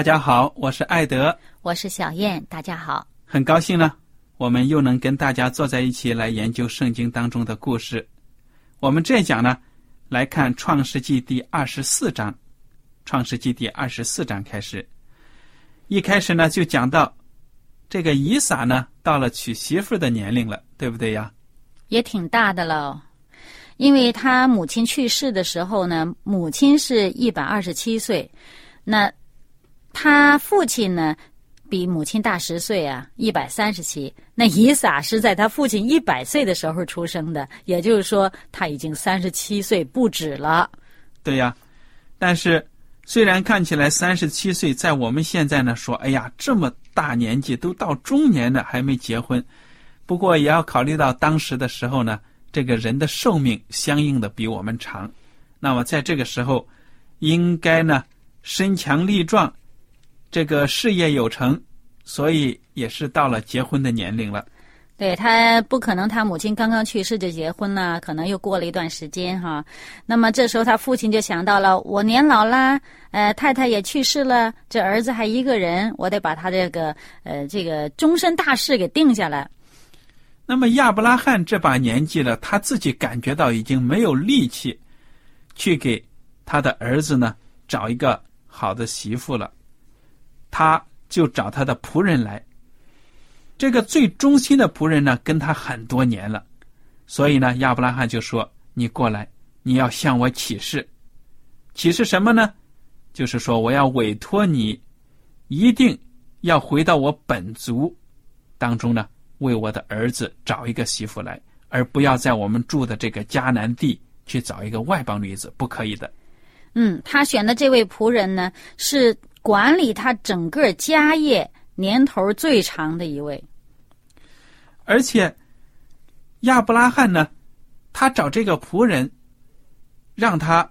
大家好，我是艾德，我是小燕，大家好，很高兴呢，我们又能跟大家坐在一起来研究圣经当中的故事。我们这讲呢，来看创世纪第二十四章，创世纪第二十四章开始，一开始呢就讲到这个以撒呢到了娶媳妇的年龄了，对不对呀？也挺大的了，因为他母亲去世的时候呢，母亲是一百二十七岁，那。他父亲呢，比母亲大十岁啊，一百三十七。那以撒是在他父亲一百岁的时候出生的，也就是说他已经三十七岁不止了。对呀，但是虽然看起来三十七岁，在我们现在呢说，哎呀，这么大年纪都到中年了还没结婚，不过也要考虑到当时的时候呢，这个人的寿命相应的比我们长。那么在这个时候，应该呢身强力壮。这个事业有成，所以也是到了结婚的年龄了。对他不可能，他母亲刚刚去世就结婚了，可能又过了一段时间哈。那么这时候他父亲就想到了：我年老啦，呃，太太也去世了，这儿子还一个人，我得把他这个呃这个终身大事给定下来。那么亚伯拉罕这把年纪了，他自己感觉到已经没有力气去给他的儿子呢找一个好的媳妇了。他就找他的仆人来，这个最忠心的仆人呢，跟他很多年了，所以呢，亚伯拉罕就说：“你过来，你要向我起誓，起誓什么呢？就是说我要委托你，一定要回到我本族当中呢，为我的儿子找一个媳妇来，而不要在我们住的这个迦南地去找一个外邦女子，不可以的。”嗯，他选的这位仆人呢是。管理他整个家业年头最长的一位，而且亚伯拉罕呢，他找这个仆人，让他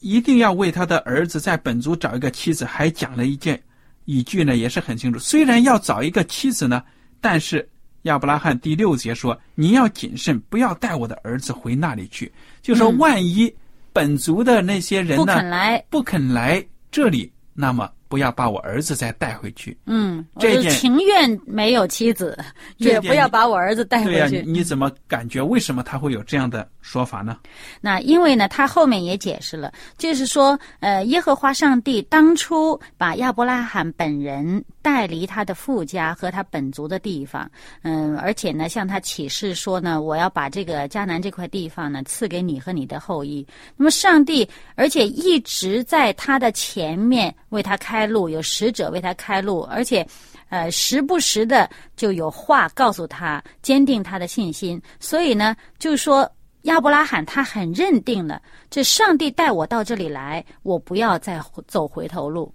一定要为他的儿子在本族找一个妻子，还讲了一件一句呢，也是很清楚。虽然要找一个妻子呢，但是亚伯拉罕第六节说：“你要谨慎，不要带我的儿子回那里去。”就说万一本族的那些人呢，不肯来，不肯来这里。那么不要把我儿子再带回去。嗯，这件情愿没有妻子，也不要把我儿子带回去。对呀，你怎么感觉？为什么他会有这样的说法呢？那因为呢，他后面也解释了，就是说，呃，耶和华上帝当初把亚伯拉罕本人带离他的父家和他本族的地方，嗯，而且呢，向他启示说呢，我要把这个迦南这块地方呢赐给你和你的后裔。那么上帝，而且一直在他的前面。为他开路，有使者为他开路，而且，呃，时不时的就有话告诉他，坚定他的信心。所以呢，就是说亚伯拉罕他很认定了，这上帝带我到这里来，我不要再走回头路。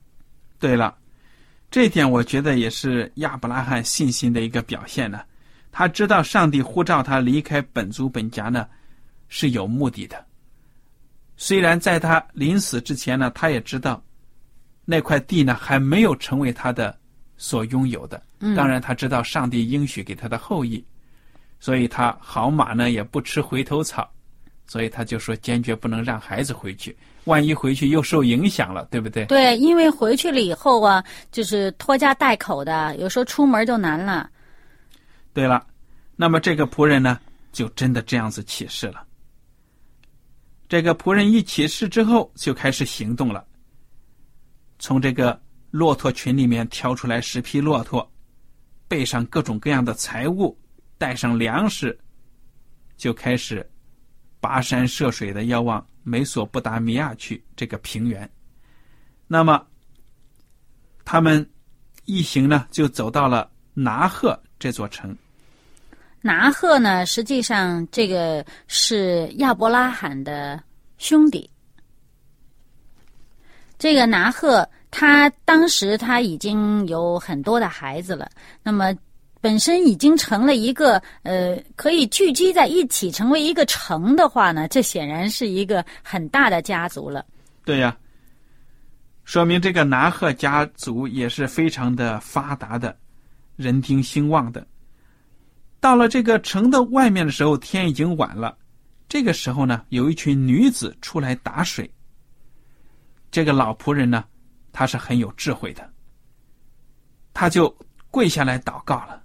对了，这一点我觉得也是亚伯拉罕信心的一个表现呢。他知道上帝呼召他离开本族本家呢，是有目的的。虽然在他临死之前呢，他也知道那块地呢还没有成为他的所拥有的。当然，他知道上帝应许给他的后裔，所以他好马呢也不吃回头草，所以他就说坚决不能让孩子回去。万一回去又受影响了，对不对？对，因为回去了以后啊，就是拖家带口的，有时候出门就难了。对了，那么这个仆人呢，就真的这样子起誓了。这个仆人一起誓之后，就开始行动了。从这个骆驼群里面挑出来十匹骆驼，背上各种各样的财物，带上粮食，就开始跋山涉水的要往。美索不达米亚去这个平原，那么他们一行呢，就走到了拿赫这座城。拿赫呢，实际上这个是亚伯拉罕的兄弟。这个拿赫，他当时他已经有很多的孩子了，那么。本身已经成了一个呃，可以聚集在一起成为一个城的话呢，这显然是一个很大的家族了。对呀，说明这个拿赫家族也是非常的发达的，人丁兴旺的。到了这个城的外面的时候，天已经晚了。这个时候呢，有一群女子出来打水。这个老仆人呢，他是很有智慧的，他就跪下来祷告了。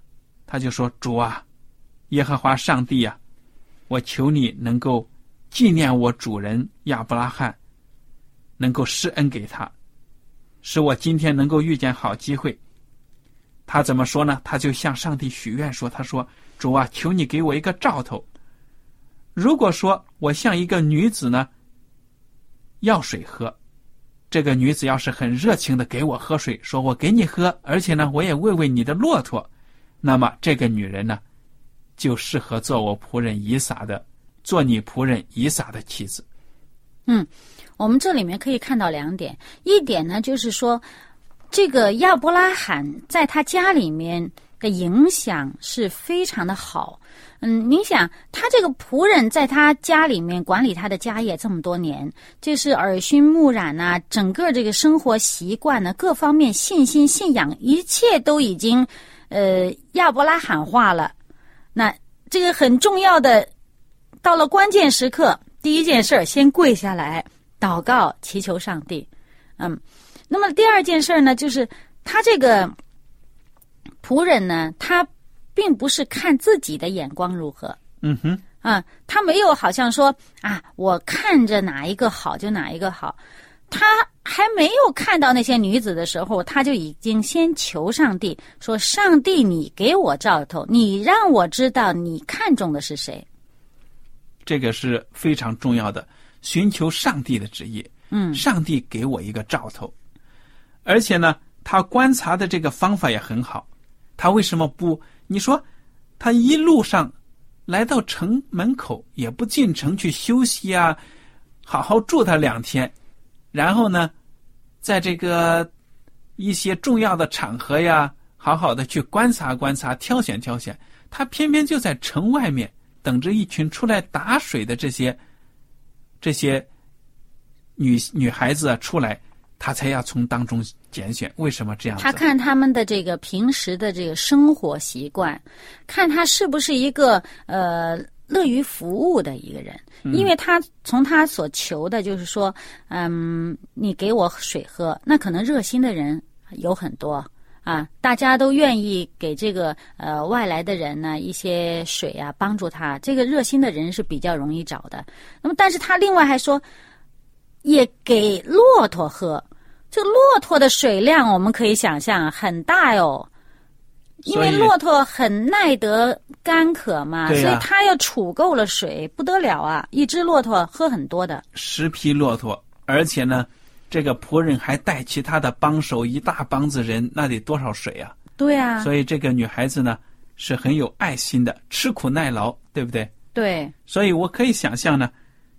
他就说：“主啊，耶和华上帝呀，我求你能够纪念我主人亚伯拉罕，能够施恩给他，使我今天能够遇见好机会。”他怎么说呢？他就向上帝许愿说：“他说，主啊，求你给我一个兆头。如果说我像一个女子呢，要水喝，这个女子要是很热情的给我喝水，说我给你喝，而且呢，我也喂喂你的骆驼。”那么这个女人呢，就适合做我仆人以撒的，做你仆人以撒的妻子。嗯，我们这里面可以看到两点，一点呢就是说，这个亚伯拉罕在他家里面的影响是非常的好。嗯，您想，他这个仆人在他家里面管理他的家业这么多年，就是耳熏目染呐，整个这个生活习惯呢，各方面信心、信仰，一切都已经。呃，亚伯拉罕化了，那这个很重要的，到了关键时刻，第一件事儿先跪下来祷告，祈求上帝。嗯，那么第二件事呢，就是他这个仆人呢，他并不是看自己的眼光如何。嗯哼，啊，他没有好像说啊，我看着哪一个好就哪一个好。他还没有看到那些女子的时候，他就已经先求上帝说：“上帝，你给我兆头，你让我知道你看中的是谁。”这个是非常重要的，寻求上帝的旨意。嗯，上帝给我一个兆头，而且呢，他观察的这个方法也很好。他为什么不？你说，他一路上来到城门口，也不进城去休息啊，好好住他两天。然后呢，在这个一些重要的场合呀，好好的去观察观察，挑选挑选。他偏偏就在城外面等着一群出来打水的这些这些女女孩子啊出来，他才要从当中拣选。为什么这样？他看他们的这个平时的这个生活习惯，看他是不是一个呃。乐于服务的一个人，因为他从他所求的就是说，嗯，你给我水喝，那可能热心的人有很多啊，大家都愿意给这个呃外来的人呢一些水啊，帮助他。这个热心的人是比较容易找的。那么，但是他另外还说，也给骆驼喝。这个骆驼的水量，我们可以想象很大哟。因为骆驼很耐得干渴嘛，所以它要储够了水，不得了啊！一只骆驼喝很多的。十匹骆驼，而且呢，这个仆人还带其他的帮手，一大帮子人，那得多少水啊？对啊。所以这个女孩子呢，是很有爱心的，吃苦耐劳，对不对？对。所以我可以想象呢，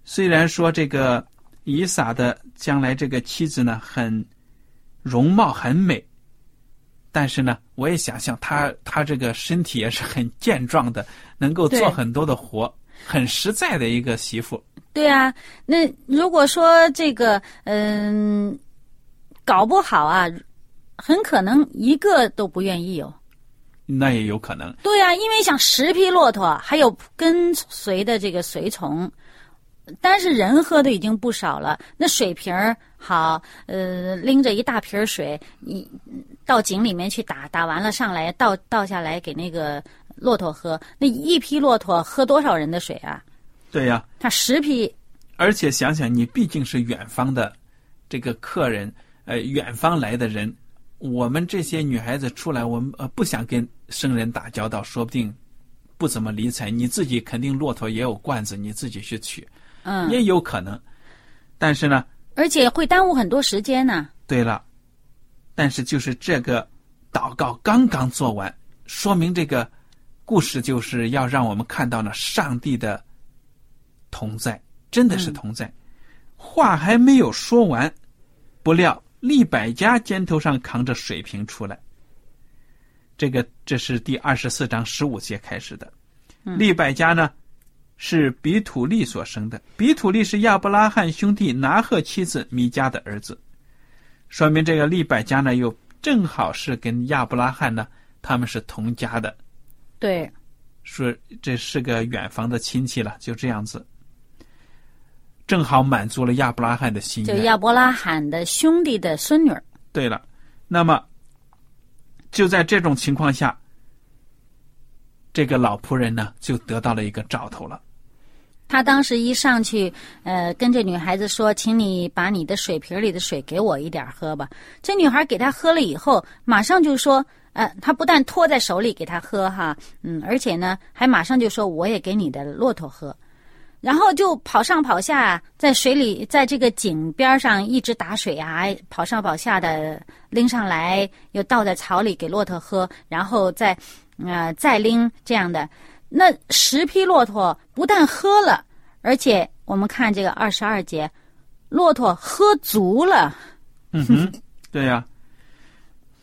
虽然说这个以撒的将来这个妻子呢，很容貌很美。但是呢，我也想象他他这个身体也是很健壮的，能够做很多的活，很实在的一个媳妇。对啊，那如果说这个嗯、搞不好啊，很可能一个都不愿意哦。那也有可能。对啊，因为像十匹骆驼，还有跟随的这个随从，但是人喝的已经不少了。那水瓶儿好，呃，拎着一大瓶水，你到井里面去打，打完了上来倒倒下来给那个骆驼喝。那一批骆驼喝多少人的水啊？对呀、它十批，而且想想，你毕竟是远方的这个客人，呃，远方来的人，我们这些女孩子出来，我们呃不想跟生人打交道，说不定不怎么理睬。你自己肯定骆驼也有罐子，你自己去取，嗯，也有可能。但是呢，而且会耽误很多时间呢。对了，但是就是这个祷告刚刚做完，说明这个故事就是要让我们看到了上帝的同在，真的是同在。话还没有说完，不料利百家肩头上扛着水瓶出来。这个这是第二十四章十五节开始的。利百家呢是比土利所生的，比土利是亚伯拉罕兄弟拿赫妻子米迦的儿子。说明这个利百加呢，又正好是跟亚伯拉罕呢，他们是同家的，对，说这是个远房的亲戚了，就这样子，正好满足了亚伯拉罕的心愿。就亚伯拉罕的兄弟的孙女儿。对了，那么就在这种情况下，这个老仆人呢，就得到了一个兆头了。他当时一上去，呃，跟这女孩子说：“请你把你的水瓶里的水给我一点喝吧。”这女孩给他喝了以后，马上就说：“呃，他不但托在手里给他喝哈，嗯，而且呢，还马上就说我也给你的骆驼喝。”然后就跑上跑下，在水里，在这个井边上一直打水啊，跑上跑下的拎上来，又倒在草里给骆驼喝，然后再，呃，再拎这样的。那十匹骆驼不但喝了，而且我们看这个二十二节，骆驼喝足了。嗯哼，对呀、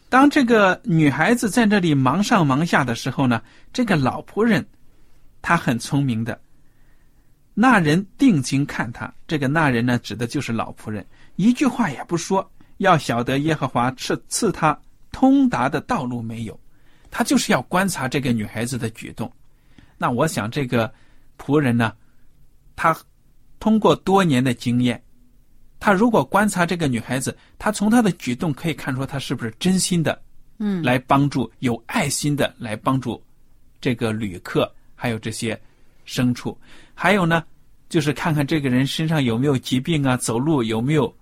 当这个女孩子在这里忙上忙下的时候呢，这个老仆人他很聪明的。那人定睛看他，这个那人呢，指的就是老仆人，一句话也不说，要晓得耶和华赐赐他通达的道路没有，他就是要观察这个女孩子的举动。那我想这个仆人呢，他通过多年的经验，他如果观察这个女孩子，他从她的举动可以看出她是不是真心的，嗯，来帮助有爱心的来帮助这个旅客，还有这些牲畜，还有呢，就是看看这个人身上有没有疾病啊，走路有没有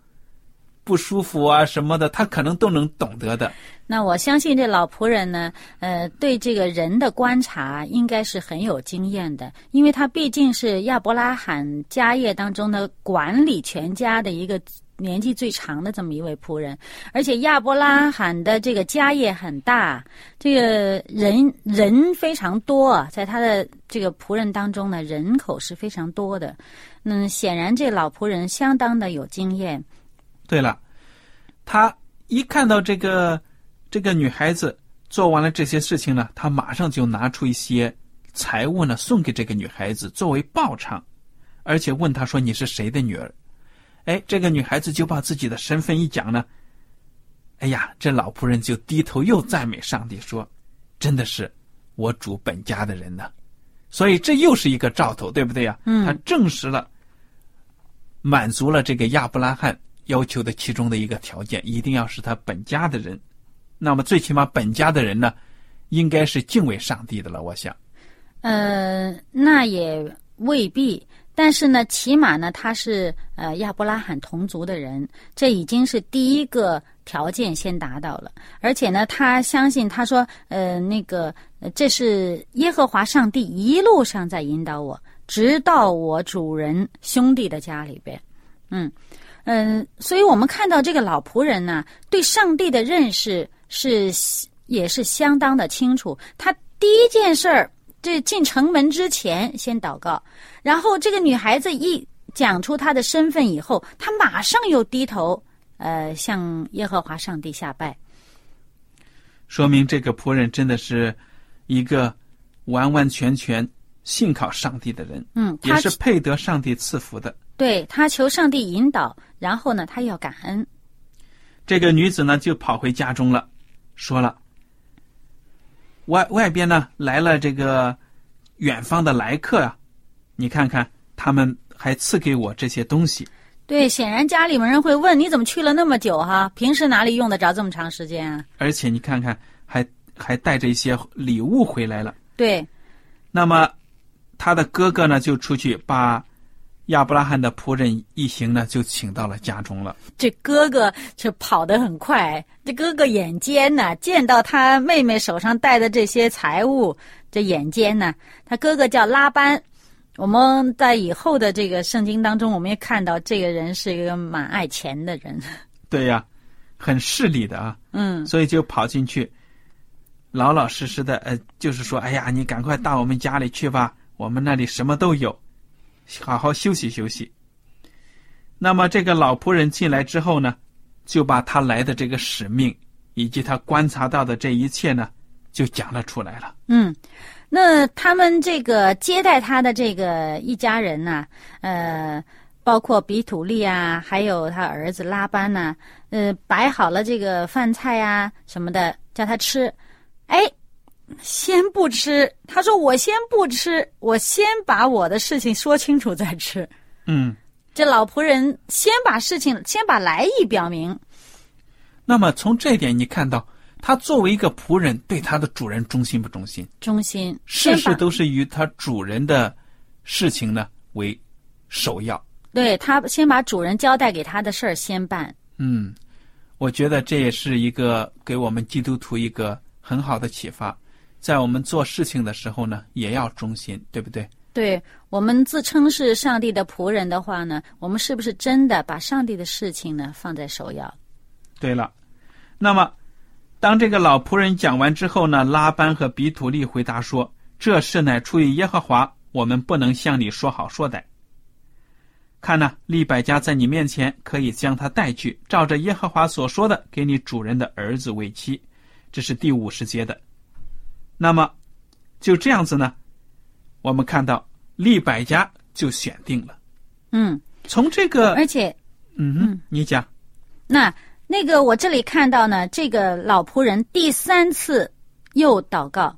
不舒服啊什么的，他可能都能懂得的。那我相信这老仆人呢，呃，对这个人的观察应该是很有经验的，因为他毕竟是亚伯拉罕家业当中的管理全家的一个年纪最长的这么一位仆人，而且亚伯拉罕的这个家业很大，这个人人非常多，在他的这个仆人当中呢，人口是非常多的。嗯，显然这老仆人相当的有经验。对了，他一看到这个这个女孩子做完了这些事情呢，他马上就拿出一些财物呢送给这个女孩子作为报偿，而且问她说：“你是谁的女儿？”哎，这个女孩子就把自己的身份一讲呢，哎呀，这老仆人就低头又赞美上帝说：“真的是我主本家的人呢。”所以这又是一个兆头，对不对呀？嗯他证实了，满足了这个亚伯拉罕要求的其中的一个条件，一定要是他本家的人。那么最起码本家的人呢，应该是敬畏上帝的了。我想，呃，那也未必，但是呢，起码呢，他是呃亚伯拉罕同族的人，这已经是第一个条件先达到了。而且呢，他相信，他说，呃，那个，这是耶和华上帝一路上在引导我，直到我主人兄弟的家里边。嗯嗯，所以我们看到这个老仆人呢，对上帝的认识是也是相当的清楚。他第一件事儿。这进城门之前先祷告，然后这个女孩子一讲出她的身份以后，她马上又低头，呃，向耶和华上帝下拜。说明这个仆人真的是一个完完全全信靠上帝的人，嗯，他也是配得上帝赐福的。对他求上帝引导，然后呢，他要感恩。这个女子呢，就跑回家中了，说了：“外外边呢来了这个远方的来客啊，你看看，他们还赐给我这些东西。对，显然家里面人会问你怎么去了那么久哈？平时哪里用得着这么长时间啊？而且你看看，还还带着一些礼物回来了。对，那么他的哥哥呢，就出去把亚伯拉罕的仆人一行呢，就请到了家中了。这哥哥这跑得很快，这哥哥眼尖呐，见到他妹妹手上戴的这些财物，这眼尖呐。他哥哥叫拉班，我们在以后的这个圣经当中，我们也看到这个人是一个蛮爱钱的人。对呀，很势利的啊。嗯，所以就跑进去，老老实实的，呃，就是说，哎呀，你赶快到我们家里去吧，我们那里什么都有，好好休息休息。那么这个老仆人进来之后呢，就把他来的这个使命以及他观察到的这一切呢，就讲了出来了。嗯，那他们这个接待他的这个一家人呢，呃，包括比土利啊，还有他儿子拉班呐、呃，摆好了这个饭菜啊什么的，叫他吃。哎，先不吃，他说我先不吃，我先把我的事情说清楚再吃。嗯，这老仆人先把事情，先把来意表明。那么从这一点你看到，他作为一个仆人，对他的主人忠心不忠心？忠心，事事都是以他主人的事情呢为首要。对他先把主人交代给他的事儿先办。嗯，我觉得这也是一个给我们基督徒一个很好的启发，在我们做事情的时候呢，也要忠心，对不对？对我们自称是上帝的仆人的话呢，我们是不是真的把上帝的事情呢放在首要？对了，那么当这个老仆人讲完之后呢，拉班和比土利回答说：“这事乃出于耶和华，我们不能向你说好说歹。看呐，利百加在你面前，可以将他带去，照着耶和华所说的，给你主人的儿子为妻。”这是第五十节的。那么就这样子呢，我们看到利百家就选定了。嗯，从这个，而且嗯哼，你讲，那那个我这里看到呢，这个老仆人第三次又祷告。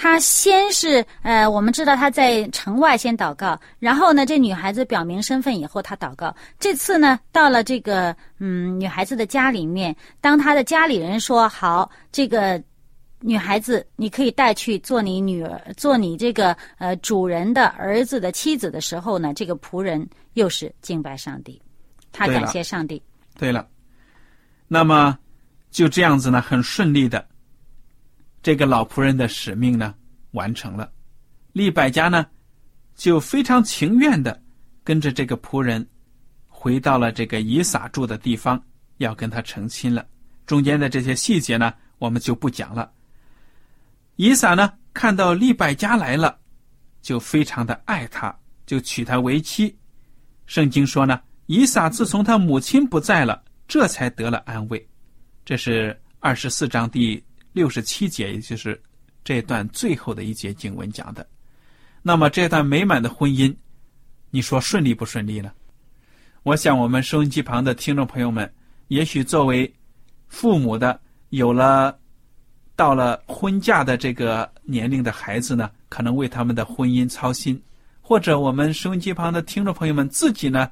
他先是呃，我们知道他在城外先祷告，然后呢，这女孩子表明身份以后，他祷告。这次呢，到了这个嗯女孩子的家里面，当他的家里人说好，这个女孩子你可以带去做你女儿，做你这个呃主人的儿子的妻子的时候呢，这个仆人又是敬拜上帝，他感谢上帝。对了，那么就这样子呢，很顺利的，这个老仆人的使命呢完成了。利百加呢，就非常情愿的跟着这个仆人回到了这个以撒住的地方，要跟他成亲了。中间的这些细节呢，我们就不讲了。以撒呢，看到利百加来了，就非常的爱他，就娶她为妻。圣经说呢，以撒自从他母亲不在了，这才得了安慰。这是二十四章第六十七节，也就是这段最后的一节经文讲的。那么这段美满的婚姻，你说顺利不顺利呢？我想我们收音机旁的听众朋友们，也许作为父母的，有了到了婚嫁的这个年龄的孩子呢，可能为他们的婚姻操心。或者我们收音机旁的听众朋友们自己呢，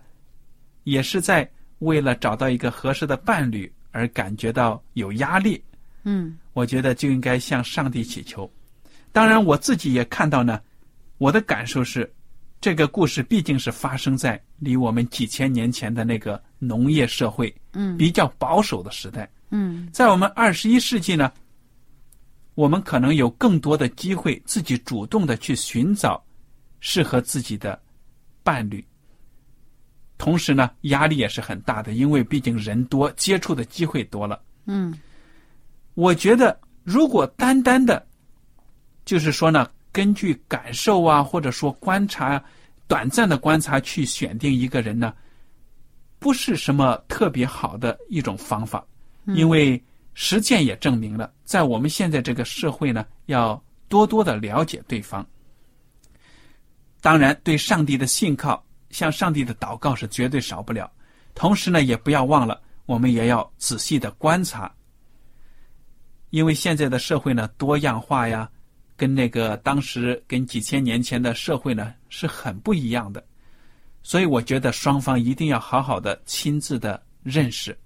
也是在为了找到一个合适的伴侣而感觉到有压力。嗯我觉得就应该向上帝祈求。当然，我自己也看到呢，我的感受是，这个故事毕竟是发生在离我们几千年前的那个农业社会嗯比较保守的时代。嗯在我们二十一世纪呢，我们可能有更多的机会自己主动的去寻找适合自己的伴侣。同时呢，压力也是很大的，因为毕竟人多，接触的机会多了。嗯我觉得，如果单单的，就是说呢，根据感受啊，或者说观察、短暂的观察去选定一个人呢，不是什么特别好的一种方法，因为实践也证明了，在我们现在这个社会呢，要多多的了解对方。当然，对上帝的信靠，向上帝的祷告是绝对少不了。同时呢，也不要忘了，我们也要仔细的观察，因为现在的社会呢，多样化呀，跟那个当时跟几千年前的社会呢是很不一样的。所以，我觉得双方一定要好好的亲自的认识。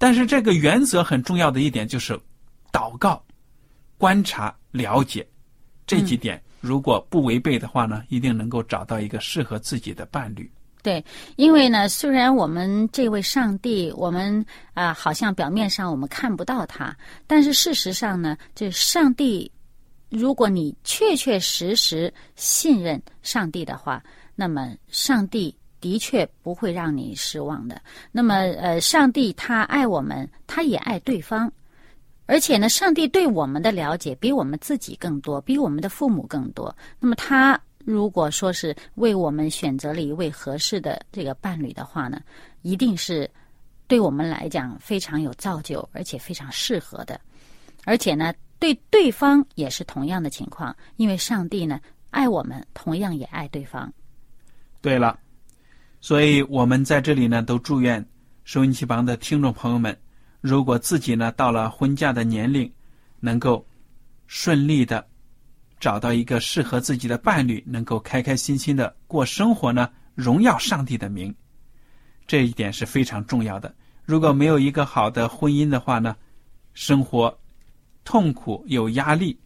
但是，这个原则很重要的一点就是祷告、观察、了解这几点。如果不违背的话呢，一定能够找到一个适合自己的伴侣。对，因为呢，虽然我们这位上帝，我们啊，好像表面上我们看不到他，但是事实上呢，这上帝，如果你确确实实信任上帝的话，那么上帝的确不会让你失望的。那么，呃，上帝他爱我们，他也爱对方。而且呢，上帝对我们的了解比我们自己更多，比我们的父母更多。那么他如果说是为我们选择了一位合适的这个伴侣的话呢，一定是对我们来讲非常有造就，而且非常适合的。而且呢，对对方也是同样的情况，因为上帝呢爱我们，同样也爱对方。对了，所以我们在这里呢，都祝愿收音机旁的听众朋友们。如果自己呢到了婚嫁的年龄，能够顺利的找到一个适合自己的伴侣，能够开开心心的过生活呢，荣耀上帝的名，这一点是非常重要的。如果没有一个好的婚姻的话呢，生活痛苦有压力，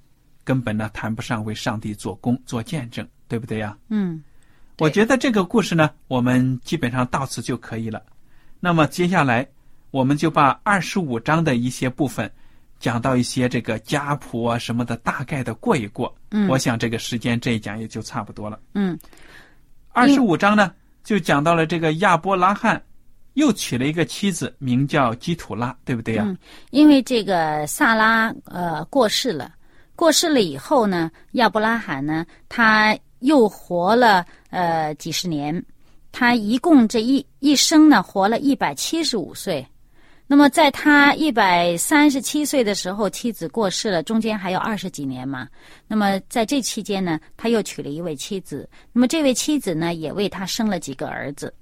根本呢谈不上为上帝做工做见证，对不对呀？嗯，我觉得这个故事呢，我们基本上到此就可以了。那么接下来。我们就把二十五章的一些部分讲到一些这个家谱啊什么的，大概的过一过。嗯，我想这个时间这一讲也就差不多了。嗯，二十五章呢就讲到了这个亚伯拉罕又娶了一个妻子，名叫基土拉，对不对呀？嗯，因为这个萨拉呃过世了，过世了以后呢，亚伯拉罕呢他又活了呃几十年，他一共这一一生呢活了一百七十五岁。那么，在他一百三十七岁的时候，妻子过世了，中间还有二十几年嘛。那么，在这期间呢，他又娶了一位妻子。那么，这位妻子呢，也为他生了几个儿子。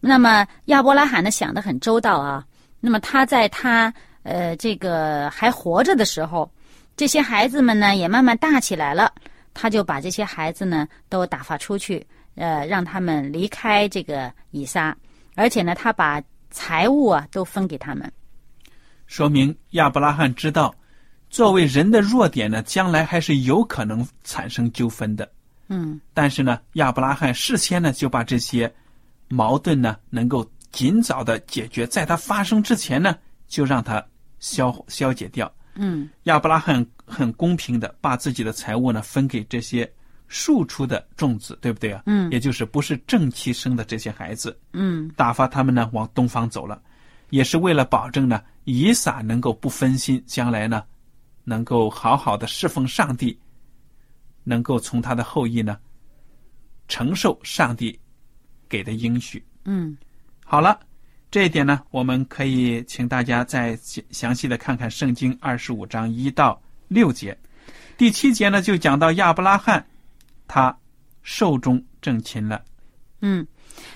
那么，亚伯拉罕呢，想的很周到啊。那么，他在他呃这个还活着的时候，这些孩子们呢，也慢慢大起来了。他就把这些孩子呢，都打发出去，呃，让他们离开这个以撒，而且呢，他把。财物啊，都分给他们，说明亚伯拉罕知道，作为人的弱点呢，将来还是有可能产生纠纷的。嗯，但是呢，亚伯拉罕事先呢就把这些矛盾呢能够尽早的解决，在它发生之前呢就让它消消解掉。嗯，亚伯拉罕很公平的把自己的财物呢分给这些。庶出的种子，对不对啊？嗯，也就是不是正妻生的这些孩子，嗯，打发他们呢往东方走了，也是为了保证呢以撒能够不分心，将来呢能够好好的侍奉上帝，能够从他的后裔呢承受上帝给的应许。嗯，好了，这一点呢，我们可以请大家再详细的看看圣经二十五章一到六节，第七节呢就讲到亚伯拉罕。他寿终正寝了，嗯，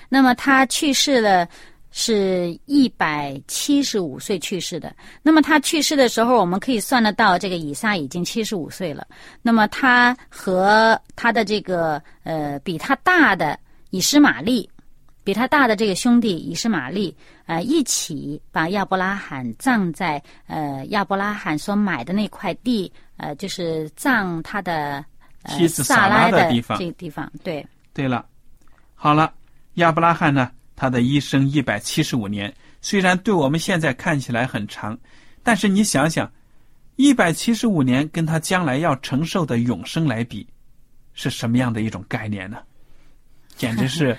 那么他去世了，是一百七十五岁去世的。那么他去世的时候，我们可以算得到，这个以撒已经七十五岁了。那么他和他的这个呃比他大的以实玛利，比他大的这个兄弟以实玛利，呃，一起把亚伯拉罕葬在呃亚伯拉罕所买的那块地，呃，就是葬他的。妻子萨拉的地方，这个地方，对，对了，好了，亚伯拉罕呢，他的一生一百七十五年，虽然对我们现在看起来很长，但是你想想，一百七十五年跟他将来要承受的永生来比，是什么样的一种概念呢？简直是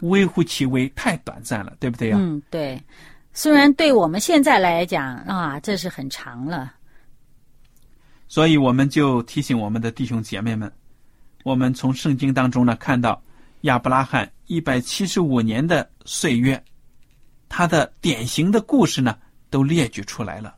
微乎其微，太短暂了，对不对呀？嗯，对。虽然对我们现在来讲啊，这是很长了。所以我们就提醒我们的弟兄姐妹们，我们从圣经当中呢看到亚伯拉罕一百七十五年的岁月，他的典型的故事呢都列举出来了。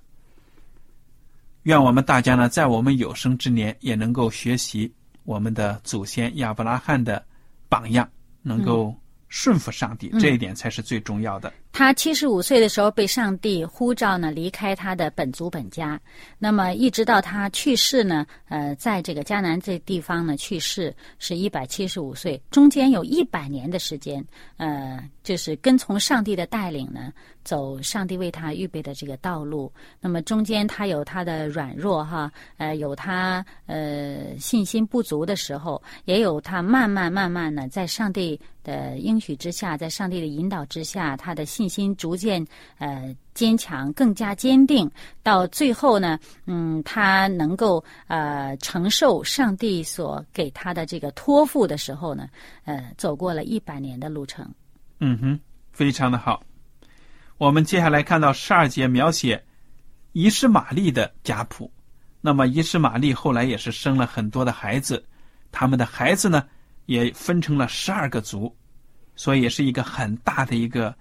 愿我们大家呢，在我们有生之年也能够学习我们的祖先亚伯拉罕的榜样，能够顺服上帝，这一点才是最重要的。他七十五岁的时候被上帝呼召呢，离开他的本族本家。那么一直到他去世呢，呃，在这个迦南这地方呢去世是一百七十五岁，中间有一百年的时间，呃，就是跟从上帝的带领呢，走上帝为他预备的这个道路。那么中间他有他的软弱哈，呃，有他呃信心不足的时候，也有他慢慢慢慢呢在上帝的应许之下，在上帝的引导之下，他的信信心逐渐呃坚强，更加坚定。到最后呢，嗯，他能够呃承受上帝所给他的这个托付的时候呢，呃，走过了一百年的路程。嗯哼，非常的好。我们接下来看到十二节描写伊什玛丽的家谱。那么伊什玛丽后来也是生了很多的孩子，他们的孩子呢也分成了十二个族，所以也是一个很大的一个。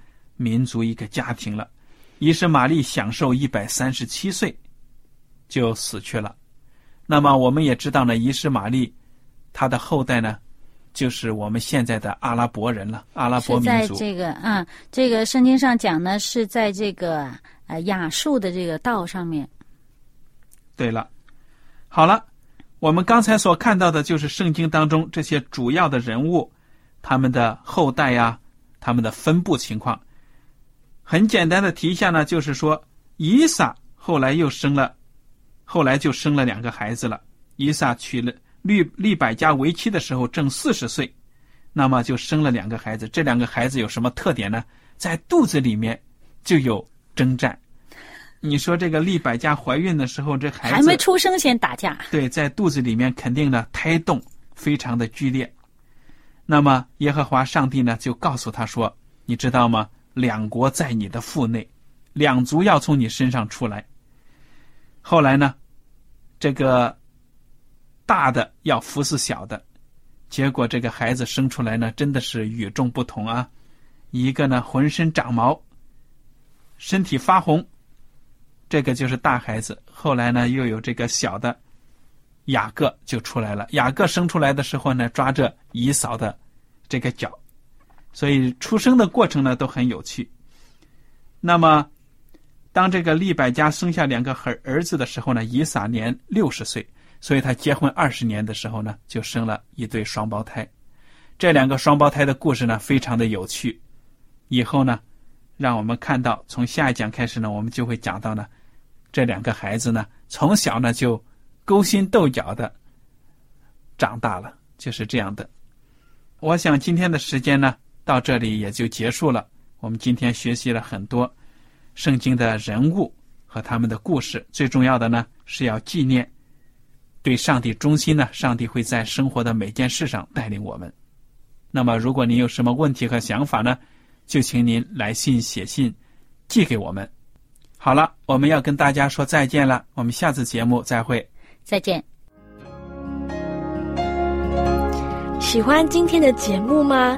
民族一个家庭了，伊什玛利享受一百三十七岁，就死去了。那么我们也知道呢，伊什玛利他的后代呢，就是我们现在的阿拉伯人了。阿拉伯民族。在这个啊，这个圣经上讲呢，是在这个呃亚述的这个道上面。对了，好了，我们刚才所看到的就是圣经当中这些主要的人物，他们的后代呀，他们的分布情况。很简单的提一下呢，就是说，伊萨后来又生了，后来就生了两个孩子了。伊萨娶了利利百加为妻的时候正四十岁，那么就生了两个孩子。这两个孩子有什么特点呢？在肚子里面就有征战。你说这个利百加怀孕的时候，这孩子还没出生先打架？对，在肚子里面肯定呢胎动非常的剧烈。那么耶和华上帝呢就告诉他说：“你知道吗？”两国在你的腹内，两族要从你身上出来。后来呢，这个大的要服侍小的，结果这个孩子生出来呢，真的是与众不同啊！一个呢浑身长毛，身体发红，这个就是大孩子。后来呢，又有这个小的雅各就出来了。雅各生出来的时候呢，抓着姨嫂的这个脚。所以出生的过程呢都很有趣。那么，当这个利百加生下两个儿儿子的时候呢，以撒年六十岁，所以他结婚二十年的时候呢，就生了一对双胞胎。这两个双胞胎的故事呢，非常的有趣。以后呢，让我们看到从下一讲开始呢，我们就会讲到呢，这两个孩子呢，从小呢就勾心斗角的长大了，就是这样的。我想今天的时间呢。到这里也就结束了。我们今天学习了很多圣经的人物和他们的故事。最重要的呢，是要纪念对上帝忠心呢。上帝会在生活的每件事上带领我们。那么，如果您有什么问题和想法呢，就请您来信写信寄给我们。好了，我们要跟大家说再见了。我们下次节目再会。再见。喜欢今天的节目吗？